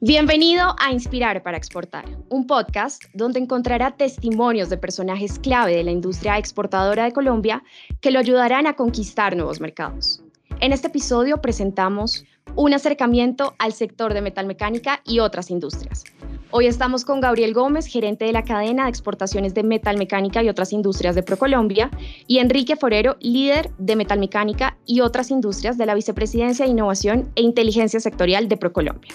Bienvenido a Inspirar para Exportar, un podcast donde encontrará testimonios de personajes clave de la industria exportadora de Colombia que lo ayudarán a conquistar nuevos mercados. En este episodio presentamos un acercamiento al sector de metalmecánica y otras industrias. Hoy estamos con Gabriel Gómez, gerente de la cadena de exportaciones de metalmecánica y otras industrias de Procolombia, y Enrique Forero, líder de metalmecánica y otras industrias de la Vicepresidencia de Innovación e Inteligencia Sectorial de Procolombia.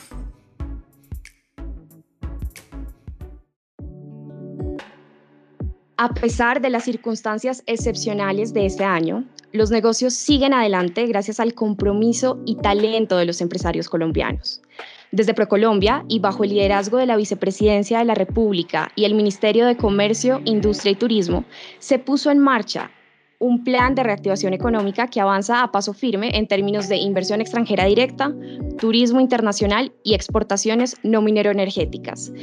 A pesar de las circunstancias excepcionales de este año, los negocios siguen adelante gracias al compromiso y talento de los empresarios colombianos. Desde Procolombia y bajo el liderazgo de la Vicepresidencia de la República y el Ministerio de Comercio, Industria y Turismo, se puso en marcha un plan de reactivación económica que avanza a paso firme en términos de inversión extranjera directa, turismo internacional y exportaciones no minero-energéticas.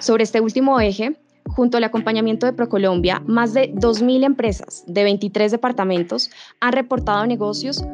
Sobre este último eje, junto al acompañamiento de Procolombia, más de 2.000 empresas de 23 departamentos han reportado negocios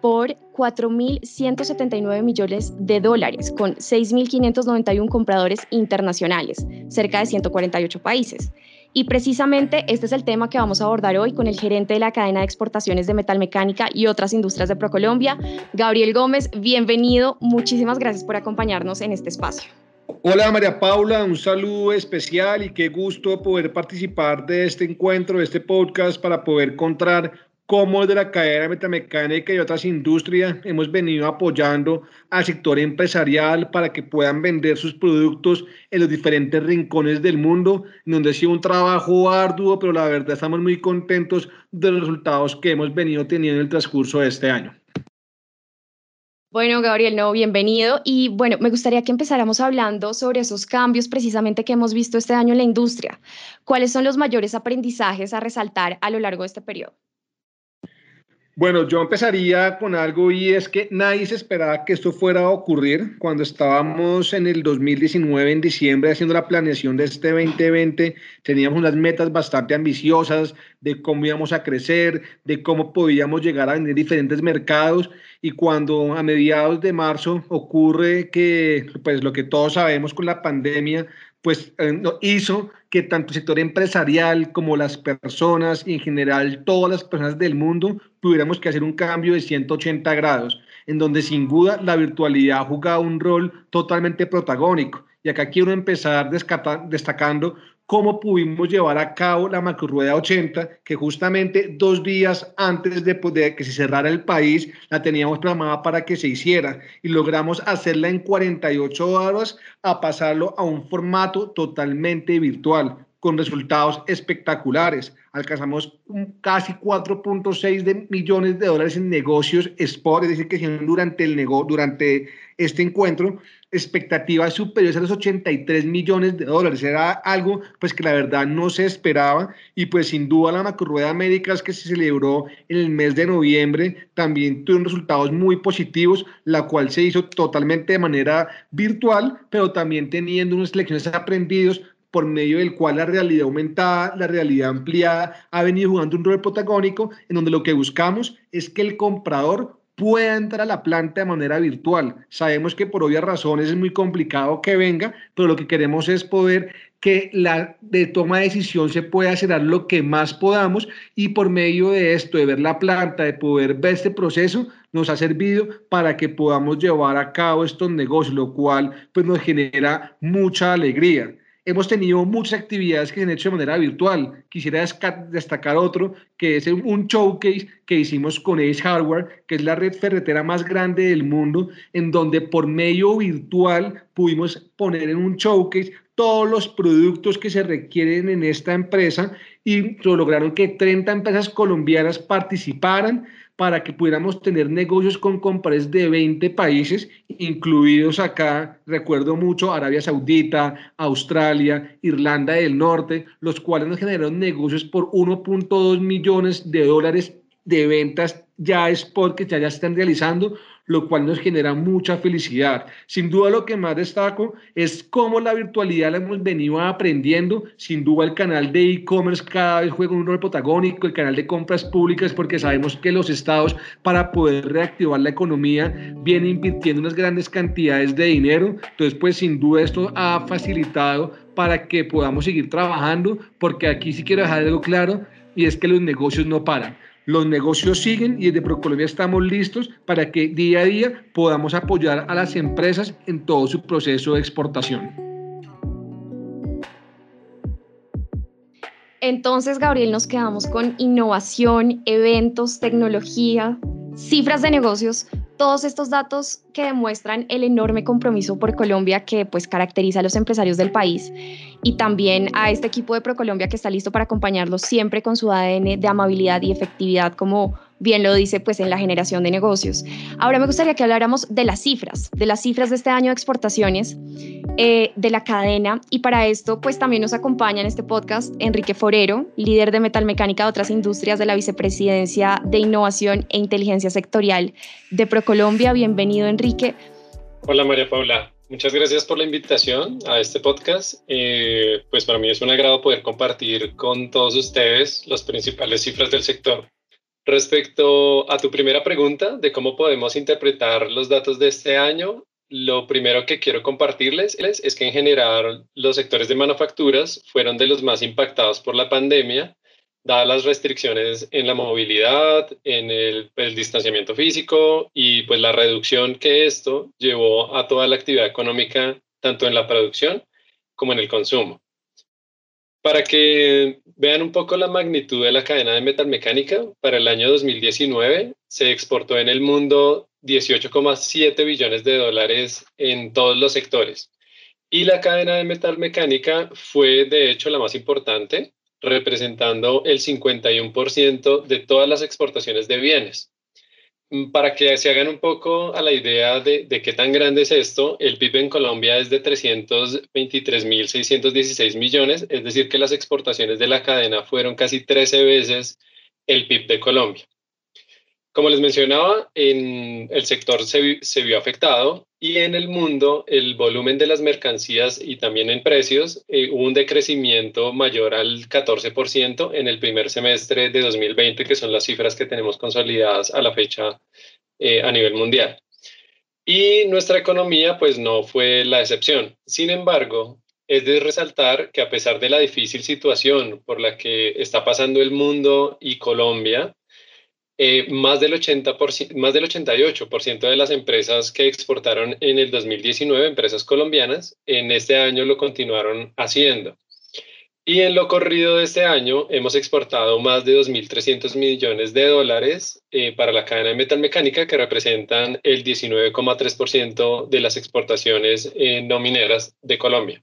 por 4.179 millones de dólares, con 6.591 compradores internacionales, cerca de 148 países. Y precisamente este es el tema que vamos a abordar hoy con el gerente de la cadena de exportaciones de metalmecánica y otras industrias de Procolombia, Gabriel Gómez. Bienvenido, muchísimas gracias por acompañarnos en este espacio. Hola María Paula, un saludo especial y qué gusto poder participar de este encuentro, de este podcast para poder contar cómo desde la cadena metamecánica y otras industrias hemos venido apoyando al sector empresarial para que puedan vender sus productos en los diferentes rincones del mundo, donde ha sido un trabajo arduo, pero la verdad estamos muy contentos de los resultados que hemos venido teniendo en el transcurso de este año. Bueno, Gabriel, no, bienvenido. Y bueno, me gustaría que empezáramos hablando sobre esos cambios precisamente que hemos visto este año en la industria. ¿Cuáles son los mayores aprendizajes a resaltar a lo largo de este periodo? Bueno, yo empezaría con algo y es que nadie se esperaba que esto fuera a ocurrir. Cuando estábamos en el 2019, en diciembre, haciendo la planeación de este 2020, teníamos unas metas bastante ambiciosas de cómo íbamos a crecer, de cómo podíamos llegar a vender diferentes mercados. Y cuando a mediados de marzo ocurre que, pues lo que todos sabemos con la pandemia, pues eh, hizo que tanto el sector empresarial como las personas y en general todas las personas del mundo tuviéramos que hacer un cambio de 180 grados, en donde sin duda la virtualidad jugado un rol totalmente protagónico. Y acá quiero empezar destacando cómo pudimos llevar a cabo la macrorueda 80, que justamente dos días antes de, de, que se cerrara el país la teníamos programada para que se hiciera. Y logramos hacerla en 48 horas a pasarlo a un formato totalmente virtual con resultados espectaculares. Alcanzamos casi 4.6 millones de dólares en negocios spot, es decir, que durante, el durante este encuentro expectativas superiores a los 83 millones de dólares. Era algo pues que la verdad no se esperaba y pues sin duda la macrorueda Américas que se celebró en el mes de noviembre también tuvo resultados muy positivos, la cual se hizo totalmente de manera virtual, pero también teniendo unas lecciones aprendidos por medio del cual la realidad aumentada, la realidad ampliada ha venido jugando un rol protagónico en donde lo que buscamos es que el comprador pueda entrar a la planta de manera virtual. Sabemos que por obvias razones es muy complicado que venga, pero lo que queremos es poder que la toma de decisión se pueda hacer lo que más podamos y por medio de esto, de ver la planta, de poder ver este proceso, nos ha servido para que podamos llevar a cabo estos negocios, lo cual pues nos genera mucha alegría. Hemos tenido muchas actividades que se han hecho de manera virtual. Quisiera destacar otro, que es un showcase que hicimos con Ace Hardware, que es la red ferretera más grande del mundo, en donde por medio virtual pudimos poner en un showcase todos los productos que se requieren en esta empresa y lograron que 30 empresas colombianas participaran para que pudiéramos tener negocios con compras de 20 países, incluidos acá, recuerdo mucho, Arabia Saudita, Australia, Irlanda del Norte, los cuales nos generaron negocios por 1.2 millones de dólares de ventas ya es porque ya, están realizando, lo cual nos genera mucha felicidad. Sin duda lo que más destaco es cómo la virtualidad la hemos venido aprendiendo. Sin duda el canal de e-commerce cada vez juega un rol protagónico, el canal de compras públicas, porque sabemos que los estados para poder reactivar la economía vienen invirtiendo unas grandes cantidades de dinero. Entonces, pues sin duda esto ha facilitado para que podamos seguir trabajando, porque aquí sí quiero dejar algo claro y es que los negocios no paran. Los negocios siguen y desde ProColombia estamos listos para que día a día podamos apoyar a las empresas en todo su proceso de exportación. Entonces, Gabriel, nos quedamos con innovación, eventos, tecnología, cifras de negocios, todos estos datos que demuestran el enorme compromiso por Colombia que pues caracteriza a los empresarios del país y también a este equipo de ProColombia que está listo para acompañarlos siempre con su ADN de amabilidad y efectividad como bien lo dice pues en la generación de negocios. Ahora me gustaría que habláramos de las cifras, de las cifras de este año de exportaciones, eh, de la cadena y para esto pues también nos acompaña en este podcast Enrique Forero, líder de metalmecánica de otras industrias de la Vicepresidencia de Innovación e Inteligencia Sectorial de ProColombia. Bienvenido Enrique. Hola María Paula. Muchas gracias por la invitación a este podcast. Eh, pues para mí es un agrado poder compartir con todos ustedes las principales cifras del sector. Respecto a tu primera pregunta de cómo podemos interpretar los datos de este año, lo primero que quiero compartirles es que en general los sectores de manufacturas fueron de los más impactados por la pandemia, dadas las restricciones en la movilidad, en el, distanciamiento físico y pues la reducción que esto llevó a toda la actividad económica, tanto en la producción como en el consumo. Para que vean un poco la magnitud de la cadena de metalmecánica, para el año 2019 se exportó en el mundo 18,7 billones de dólares en todos los sectores. Y la cadena de metalmecánica fue de hecho la más importante, representando el 51% de todas las exportaciones de bienes. Mm, para que se hagan un poco a la idea de, qué tan grande es esto, el PIB en Colombia es de 323.616 millones, es decir, que las exportaciones de la cadena fueron casi 13 veces el PIB de Colombia. Como les mencionaba, en el sector se, se, vio afectado y en el mundo el volumen de las mercancías y también en precios eh, hubo un decrecimiento mayor al 14% en el primer semestre de 2020, que son las cifras que tenemos consolidadas a la fecha eh, a nivel mundial. Y nuestra economía pues no fue la excepción. Sin embargo, es de resaltar que a pesar de la difícil situación por la que está pasando el mundo y Colombia, eh, más, del 80%, más del 88% de las empresas que exportaron en el 2019, empresas colombianas, en este año lo continuaron haciendo. Y en lo corrido de este año hemos exportado más de 2.300 millones de dólares eh, para la cadena de metalmecánica, que representan el 19,3% de las exportaciones eh, no mineras de Colombia.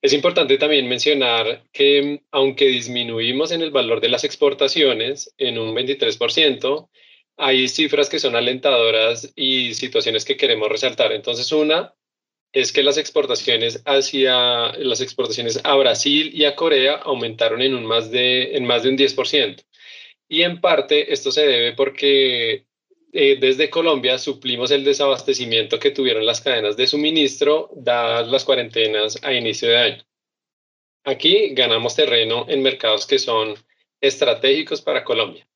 Es importante también mencionar que aunque disminuimos en el valor de las exportaciones en un 23%, hay cifras que son alentadoras y situaciones que queremos resaltar. Entonces, una es que las exportaciones hacia las exportaciones a Brasil y a Corea aumentaron en un más de en más de un 10%. Y en parte esto se debe porque eh, desde Colombia suplimos el desabastecimiento que tuvieron las cadenas de suministro dadas las cuarentenas a inicio de año. Aquí ganamos terreno en mercados que son estratégicos para Colombia.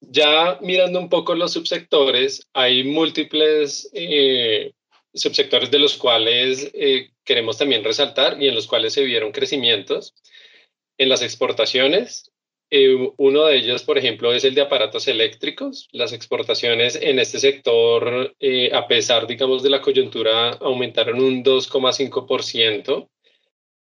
Ya mirando un poco los subsectores, hay múltiples eh, subsectores de los cuales eh, queremos también resaltar y en los cuales se vieron crecimientos. En las exportaciones, eh, uno de ellos, por ejemplo, es el de aparatos eléctricos. Las exportaciones en este sector, eh, a pesar, digamos, de la coyuntura, aumentaron un 2,5%,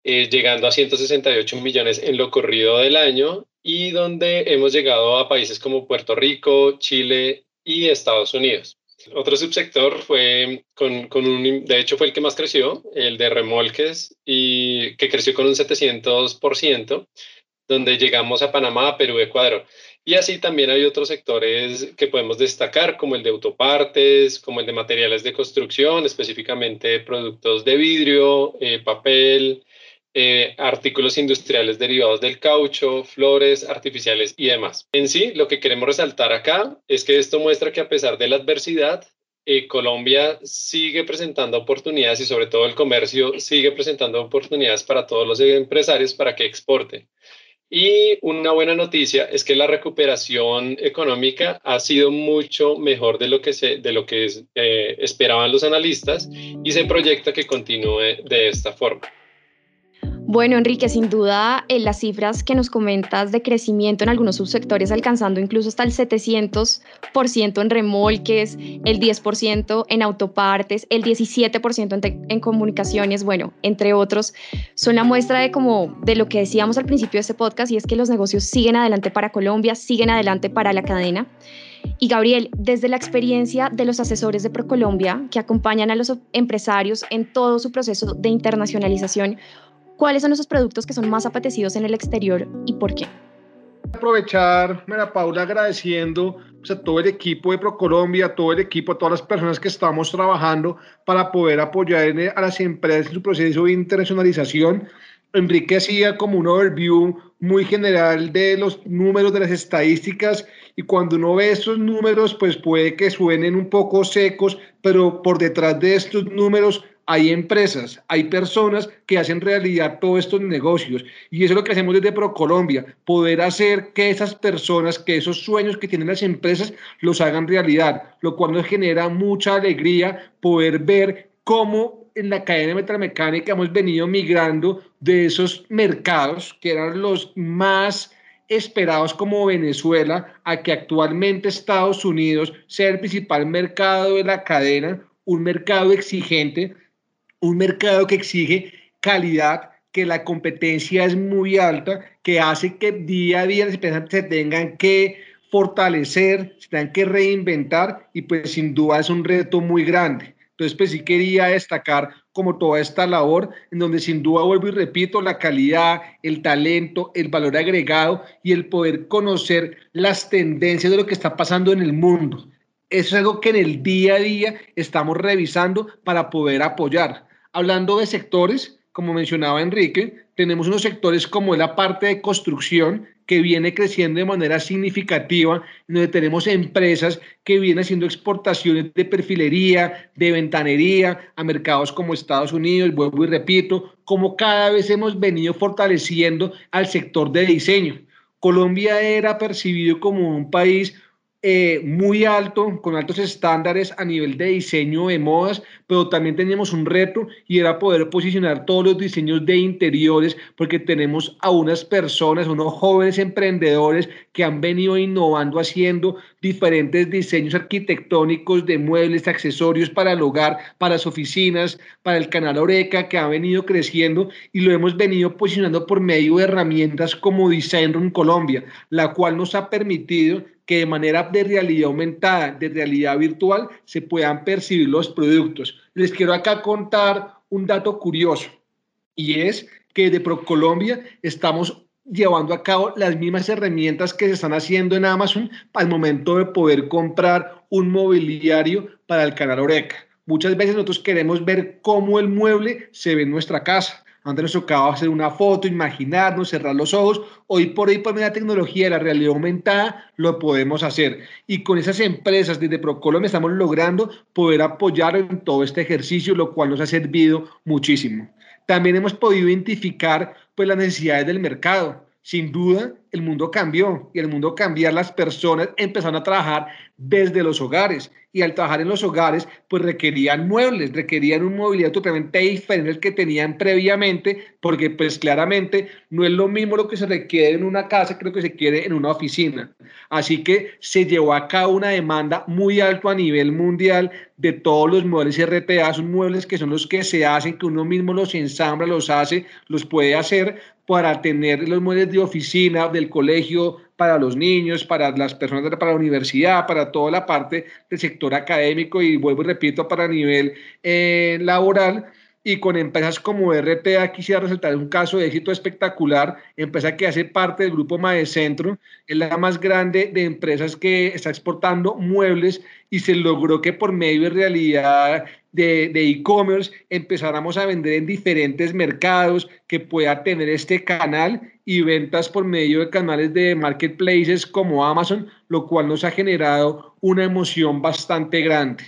eh, llegando a 168 millones en lo corrido del año y donde hemos llegado a países como Puerto Rico, Chile y Estados Unidos. Otro subsector fue con, con, un, de hecho fue el que más creció, el de remolques, y que creció con un 700% donde llegamos a Panamá, Perú, Ecuador. Y así también hay otros sectores que podemos destacar, como el de autopartes, como el de materiales de construcción, específicamente productos de vidrio, eh, papel, eh, artículos industriales derivados del caucho, flores artificiales y demás. En sí, lo que queremos resaltar acá es que esto muestra que a pesar de la adversidad, eh, Colombia sigue presentando oportunidades y sobre todo el comercio sigue presentando oportunidades para todos los empresarios para que exporten. Y una buena noticia es que la recuperación económica ha sido mucho mejor de lo que, se, de lo que eh, esperaban los analistas y se proyecta que continúe de esta forma. Bueno, Enrique, sin duda eh, las cifras que nos comentas de crecimiento en algunos subsectores alcanzando incluso hasta el 700% en remolques, el 10% en autopartes, el 17% en, en, comunicaciones, bueno, entre otros, son la muestra de como de lo que decíamos al principio de este podcast y es que los negocios siguen adelante para Colombia, siguen adelante para la cadena. Y Gabriel, desde la experiencia de los asesores de ProColombia que acompañan a los empresarios en todo su proceso de internacionalización, ¿Cuáles son esos productos que son más apetecidos en el exterior y por qué? Aprovechar, Mira Paula, agradeciendo pues, a todo el equipo de ProColombia, a todo el equipo, a todas las personas que estamos trabajando para poder apoyar a las empresas en su proceso de internacionalización. Enrique hacía como un overview muy general de los números, de las estadísticas, y cuando uno ve estos números, pues puede que suenen un poco secos, pero por detrás de estos números hay empresas, hay personas que hacen realidad todos estos negocios. Y eso es lo que hacemos desde ProColombia, poder hacer que esas personas, que esos sueños que tienen las empresas los hagan realidad, lo cual nos genera mucha alegría poder ver cómo en la cadena metalmecánica hemos venido migrando de esos mercados que eran los más esperados como Venezuela a que actualmente Estados Unidos sea el principal mercado de la cadena, un mercado exigente un mercado que exige calidad, que la competencia es muy alta, que hace que día a día las empresas se tengan que fortalecer, se tengan que reinventar y pues sin duda es un reto muy grande. Entonces, pues sí quería destacar como toda esta labor, en donde sin duda vuelvo y repito, la calidad, el talento, el valor agregado y el poder conocer las tendencias de lo que está pasando en el mundo. Eso es algo que en el día a día estamos revisando para poder apoyar. Hablando de sectores, como mencionaba Enrique, tenemos unos sectores como la parte de construcción que viene creciendo de manera significativa, donde tenemos empresas que vienen haciendo exportaciones de perfilería, de ventanería a mercados como Estados Unidos, vuelvo y repito, como cada vez hemos venido fortaleciendo al sector de diseño. Colombia era percibido como un país eh, muy alto, con altos estándares a nivel de diseño de modas, pero también teníamos un reto y era poder posicionar todos los diseños de interiores, porque tenemos a unas personas, unos jóvenes emprendedores que han venido innovando, haciendo diferentes diseños arquitectónicos de muebles, accesorios para el hogar, para las oficinas, para el canal Oreca, que ha venido creciendo y lo hemos venido posicionando por medio de herramientas como Design Room Colombia, la cual nos ha permitido que de manera de realidad aumentada, de realidad virtual, se puedan percibir los productos. Les quiero acá contar un dato curioso y es que de ProColombia estamos llevando a cabo las mismas herramientas que se están haciendo en Amazon al momento de poder comprar un mobiliario para el canal Oreca. Muchas veces nosotros queremos ver cómo el mueble se ve en nuestra casa. Antes nos tocaba hacer una foto, imaginarnos, cerrar los ojos. Hoy por hoy, por medio de la tecnología de la realidad aumentada, lo podemos hacer. Y con esas empresas desde Procolombia estamos logrando poder apoyar en todo este ejercicio, lo cual nos ha servido muchísimo. También hemos podido identificar pues, las necesidades del mercado. Sin duda, el mundo cambió y el mundo cambiar, las personas empezaron a trabajar desde los hogares y al trabajar en los hogares, pues requerían muebles, requerían un mobiliario totalmente diferente al que tenían previamente, porque pues claramente no es lo mismo lo que se requiere en una casa que lo que se quiere en una oficina. Así que se llevó a cabo una demanda muy alta a nivel mundial de todos los muebles RPA, son muebles que son los que se hacen, que uno mismo los ensambla, los hace, los puede hacer para tener los muebles de oficina, del colegio, para los niños, para las personas, para la universidad, para toda la parte del sector académico y vuelvo y repito, para nivel eh, laboral. y con empresas como RTA quisiera resaltar un caso de éxito espectacular, empresa que hace parte del grupo Maecentro, es la más grande de empresas que está exportando muebles y se logró que por medio de realidad de e-commerce empezáramos a vender en diferentes mercados, que pueda tener este canal y ventas por medio de canales de marketplaces como Amazon, lo cual nos ha generado una emoción bastante grande.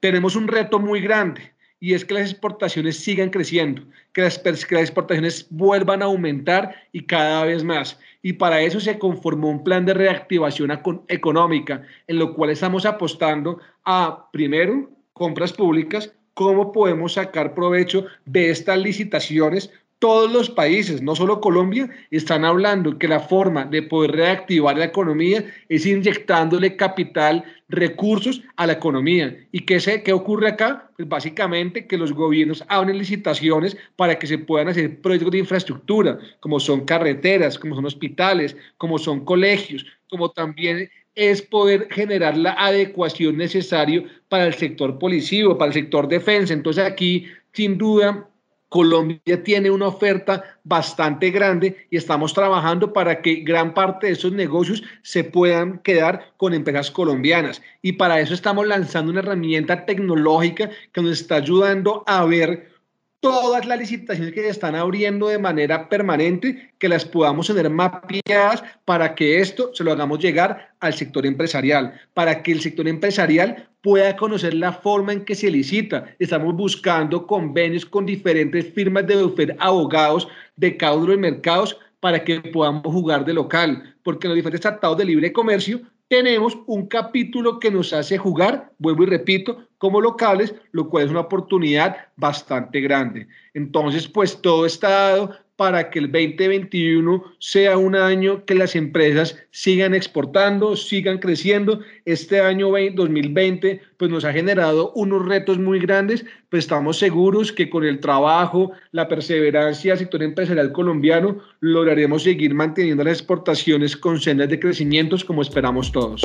Tenemos un reto muy grande y es que las exportaciones sigan creciendo, que las, que las, exportaciones vuelvan a aumentar y cada vez más. Y para eso se conformó un plan de reactivación económica, en lo cual estamos apostando a, primero, compras públicas, cómo podemos sacar provecho de estas licitaciones todos los países, no solo Colombia, están hablando que la forma de poder reactivar la economía es inyectándole capital, recursos a la economía. ¿Y qué, sé, qué ocurre acá? Pues básicamente que los gobiernos abren licitaciones para que se puedan hacer proyectos de infraestructura, como son carreteras, como son hospitales, como son colegios, como también es poder generar la adecuación necesaria para el sector policío, para el sector defensa. Entonces aquí, sin duda, Colombia tiene una oferta bastante grande y estamos trabajando para que gran parte de esos negocios se puedan quedar con empresas colombianas. Y para eso estamos lanzando una herramienta tecnológica que nos está ayudando a ver todas las licitaciones que se están abriendo de manera permanente, que las podamos tener mapeadas para que esto se lo hagamos llegar al sector empresarial, para que el sector empresarial pueda conocer la forma en que se licita. Estamos buscando convenios con diferentes firmas de bufet abogados de cada uno de mercados para que podamos jugar de local, porque en los diferentes tratados de libre comercio tenemos un capítulo que nos hace jugar, vuelvo y repito, como locales, lo cual es una oportunidad bastante grande. Entonces, pues todo está dado para que el 2021 sea un año que las empresas sigan exportando, sigan creciendo. Este año 2020 pues nos ha generado unos retos muy grandes, pues estamos seguros que con el trabajo, la perseverancia del sector empresarial colombiano lograremos seguir manteniendo las exportaciones con sendas de crecimientos como esperamos todos.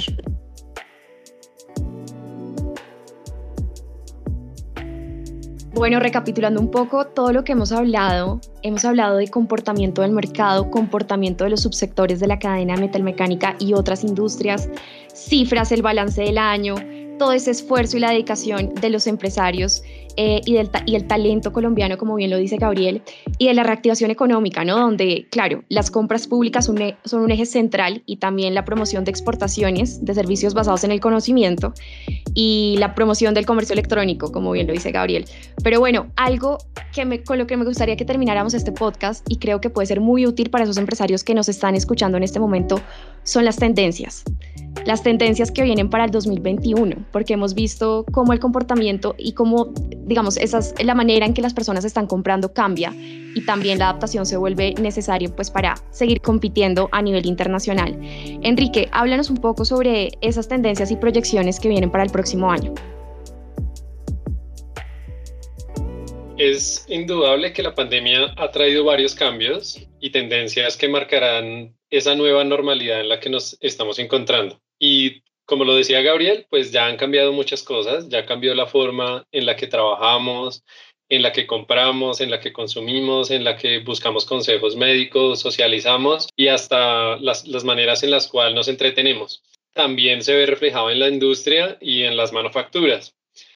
Bueno, recapitulando un poco todo lo que hemos hablado, hemos hablado de comportamiento del mercado, comportamiento de los subsectores de la cadena metalmecánica y otras industrias, cifras, el balance del año, todo ese esfuerzo y la dedicación de los empresarios eh, y, del y el talento colombiano, como bien lo dice Gabriel, y de la reactivación económica, ¿no? Donde, claro, las compras públicas son, son un eje central y también la promoción de exportaciones de servicios basados en el conocimiento y la promoción del comercio electrónico, como bien lo dice Gabriel. Pero bueno, algo que me, con lo que me gustaría que termináramos este podcast y creo que puede ser muy útil para esos empresarios que nos están escuchando en este momento son las tendencias las tendencias que vienen para el 2021, porque hemos visto cómo el comportamiento y cómo, digamos, esas, la manera en que las personas están comprando cambia y también la adaptación se vuelve necesario pues para seguir compitiendo a nivel internacional. Enrique, háblanos un poco sobre esas tendencias y proyecciones que vienen para el próximo año. Es indudable que la pandemia ha traído varios cambios y tendencias que marcarán esa nueva normalidad en la que nos estamos encontrando. Y como lo decía Gabriel, pues ya han cambiado muchas cosas, ya cambió la forma en la que trabajamos, en la que compramos, en la que consumimos, en la que buscamos consejos médicos, socializamos y hasta las, maneras en las cuales nos entretenemos. También se ve reflejado en la industria y en las manufacturas.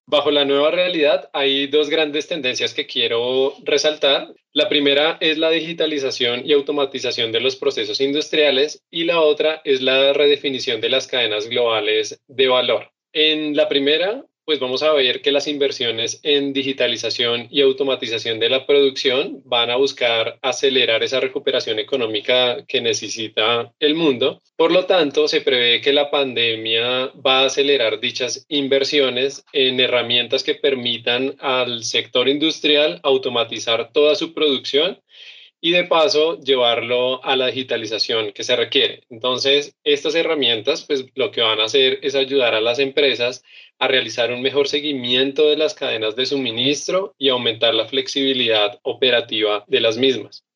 Bajo la nueva realidad hay dos grandes tendencias que quiero resaltar. La primera es la digitalización y automatización de los procesos industriales y la otra es la redefinición de las cadenas globales de valor. En la primera, pues vamos a ver que las inversiones en digitalización y automatización de la producción van a buscar acelerar esa recuperación económica que necesita el mundo. Por lo tanto, se prevé que la pandemia va a acelerar dichas inversiones en herramientas que permitan al sector industrial automatizar toda su producción y de paso llevarlo a la digitalización que se requiere. Entonces, estas herramientas, pues lo que van a hacer es ayudar a las empresas a realizar un mejor seguimiento de las cadenas de suministro y aumentar la flexibilidad operativa de las mismas.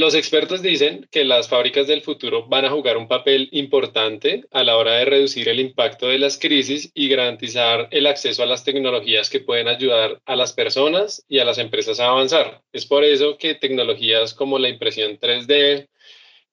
Los expertos dicen que las fábricas del futuro van a jugar un papel importante a la hora de reducir el impacto de las crisis y garantizar el acceso a las tecnologías que pueden ayudar a las personas y a las empresas a avanzar. Es por eso que tecnologías como la impresión 3D,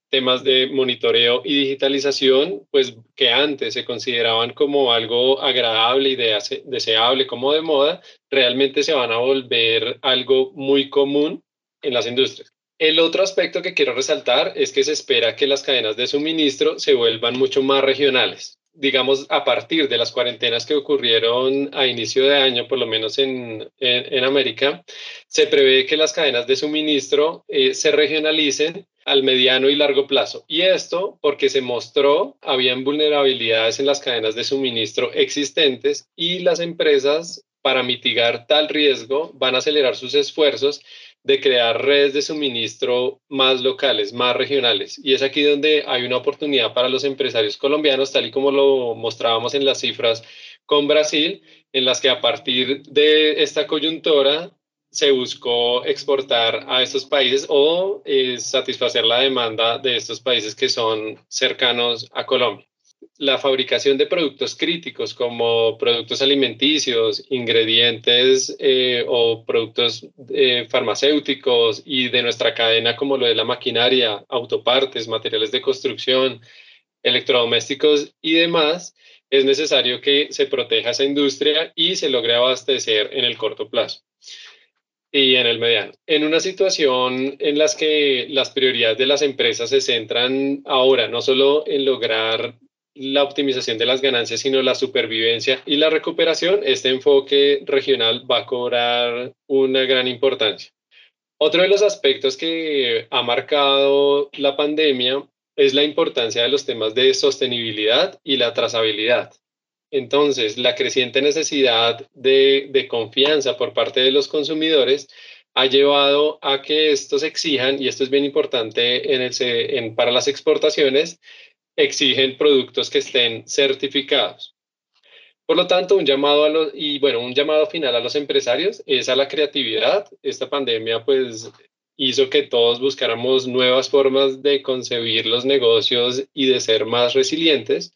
temas de monitoreo y digitalización, pues que antes se consideraban como algo agradable y deseable, como de moda, realmente se van a volver algo muy común en las industrias. El otro aspecto que quiero resaltar es que se espera que las cadenas de suministro se vuelvan mucho más regionales. Digamos, a partir de las cuarentenas que ocurrieron a inicio de año, por lo menos en, en, América, se prevé que las cadenas de suministro eh, se regionalicen al mediano y largo plazo. Y esto porque se mostró, habían vulnerabilidades en las cadenas de suministro existentes y las empresas, para mitigar tal riesgo, van a acelerar sus esfuerzos de crear redes de suministro más locales, más regionales. Y es aquí donde hay una oportunidad para los empresarios colombianos, tal y como lo mostrábamos en las cifras con Brasil, en las que a partir de esta coyuntura se buscó exportar a estos países o eh, satisfacer la demanda de estos países que son cercanos a Colombia la fabricación de productos críticos como productos alimenticios, ingredientes eh, o productos eh, farmacéuticos y de nuestra cadena como lo de la maquinaria, autopartes, materiales de construcción, electrodomésticos y demás, es necesario que se proteja esa industria y se logre abastecer en el corto plazo y en el mediano. En una situación en la que las prioridades de las empresas se centran ahora no solo en lograr la optimización de las ganancias, sino la supervivencia y la recuperación, este enfoque regional va a cobrar una gran importancia. Otro de los aspectos que ha marcado la pandemia es la importancia de los temas de sostenibilidad y la trazabilidad. Entonces, la creciente necesidad de, confianza por parte de los consumidores ha llevado a que estos exijan, y esto es bien importante en para las exportaciones, exigen productos que estén certificados. Por lo tanto, un llamado a los, y bueno, un llamado final a los empresarios es a la creatividad. Esta pandemia pues hizo que todos buscáramos nuevas formas de concebir los negocios y de ser más resilientes.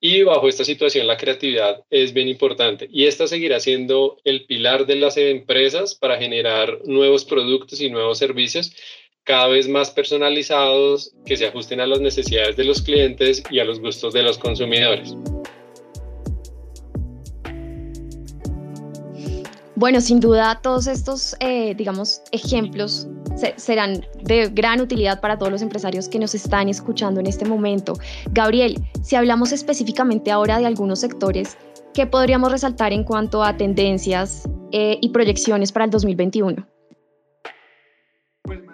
Y bajo esta situación la creatividad es bien importante y esta seguirá siendo el pilar de las empresas para generar nuevos productos y nuevos servicios cada vez más personalizados que se ajusten a las necesidades de los clientes y a los gustos de los consumidores. Bueno, sin duda todos estos, eh, digamos, ejemplos serán de gran utilidad para todos los empresarios que nos están escuchando en este momento. Gabriel, si hablamos específicamente ahora de algunos sectores, ¿qué podríamos resaltar en cuanto a tendencias eh, y proyecciones para el 2021?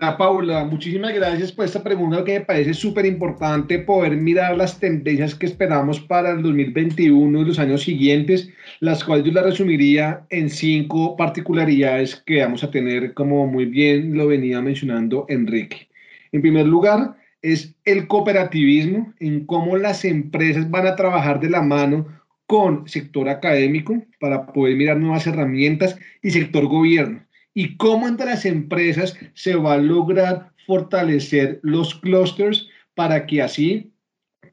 Paula, muchísimas gracias por esta pregunta que me parece súper importante poder mirar las tendencias que esperamos para el 2021 y los años siguientes, las cuales yo las resumiría en cinco particularidades que vamos a tener, como muy bien lo venía mencionando Enrique. En primer lugar, es el cooperativismo, en cómo las empresas van a trabajar de la mano con sector académico para poder mirar nuevas herramientas y sector gobierno y cómo entre las empresas se va a lograr fortalecer los clusters para que así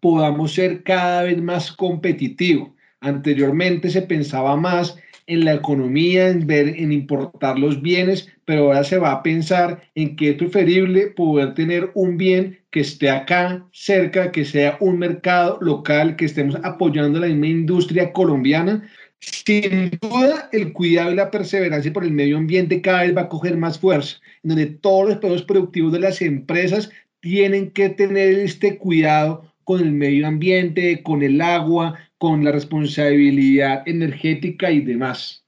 podamos ser cada vez más competitivos. Anteriormente se pensaba más en la economía, en ver, en importar los bienes, pero ahora se va a pensar en que es preferible poder tener un bien que esté acá cerca, que sea un mercado local, que estemos apoyando la misma industria colombiana, sin duda, el cuidado y la perseverancia por el medio ambiente cada vez va a coger más fuerza, en donde todos los procesos productivos de las empresas tienen que tener este cuidado con el medio ambiente, con el agua, con la responsabilidad energética y demás.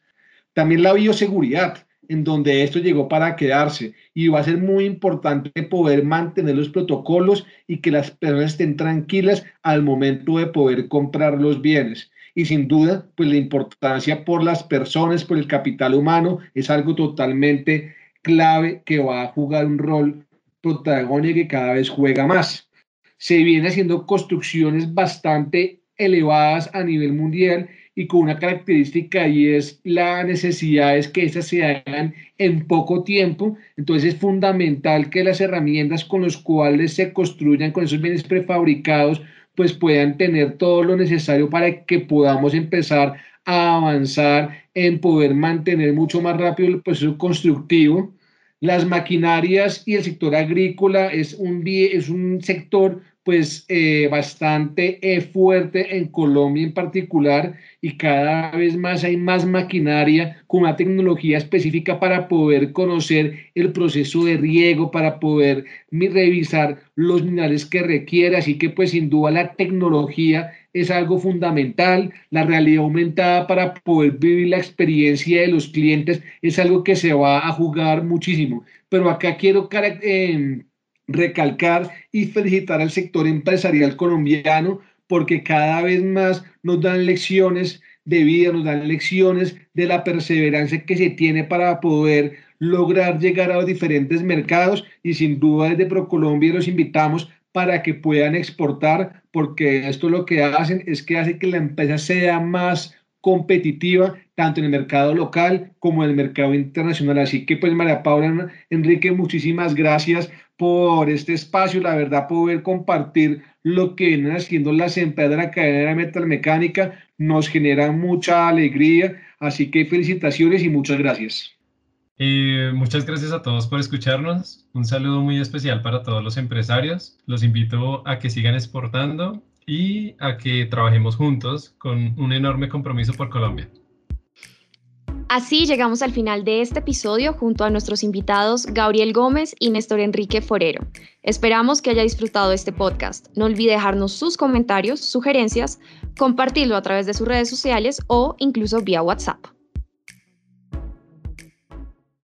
También la bioseguridad, en donde esto llegó para quedarse y va a ser muy importante poder mantener los protocolos y que las personas estén tranquilas al momento de poder comprar los bienes y sin duda, pues la importancia por las personas, por el capital humano, es algo totalmente clave que va a jugar un rol protagónico que cada vez juega más. Se vienen haciendo construcciones bastante elevadas a nivel mundial y con una característica y es la necesidad es que esas se hagan en poco tiempo. Entonces es fundamental que las herramientas con las cuales se construyan con esos bienes prefabricados pues puedan tener todo lo necesario para que podamos empezar a avanzar en poder mantener mucho más rápido el proceso constructivo. Las maquinarias y el sector agrícola es un, es un sector pues eh, bastante eh, fuerte en Colombia en particular y cada vez más hay más maquinaria con una tecnología específica para poder conocer el proceso de riego, para poder revisar los minerales que requiere, así que pues sin duda la tecnología es algo fundamental, la realidad aumentada para poder vivir la experiencia de los clientes es algo que se va a jugar muchísimo, pero acá quiero eh, recalcar y felicitar al sector empresarial colombiano porque cada vez más nos dan lecciones de vida, nos dan lecciones de la perseverancia que se tiene para poder lograr llegar a los diferentes mercados y sin duda desde ProColombia los invitamos para que puedan exportar porque esto lo que hacen es que hace que la empresa sea más competitiva tanto en el mercado local como en el mercado internacional. Así que pues María Paula, Enrique, muchísimas gracias por este espacio, la verdad, poder compartir lo que vienen haciendo las empresas de la cadena de metalmecánica nos genera mucha alegría, así que felicitaciones y muchas gracias. muchas gracias a todos por escucharnos. Un saludo muy especial para todos los empresarios. Los invito a que sigan exportando y a que trabajemos juntos con un enorme compromiso por Colombia. Así llegamos al final de este episodio junto a nuestros invitados Gabriel Gómez y Néstor Enrique Forero. Esperamos que haya disfrutado este podcast. No olvide dejarnos sus comentarios, sugerencias, compartirlo a través de sus redes sociales o incluso vía WhatsApp.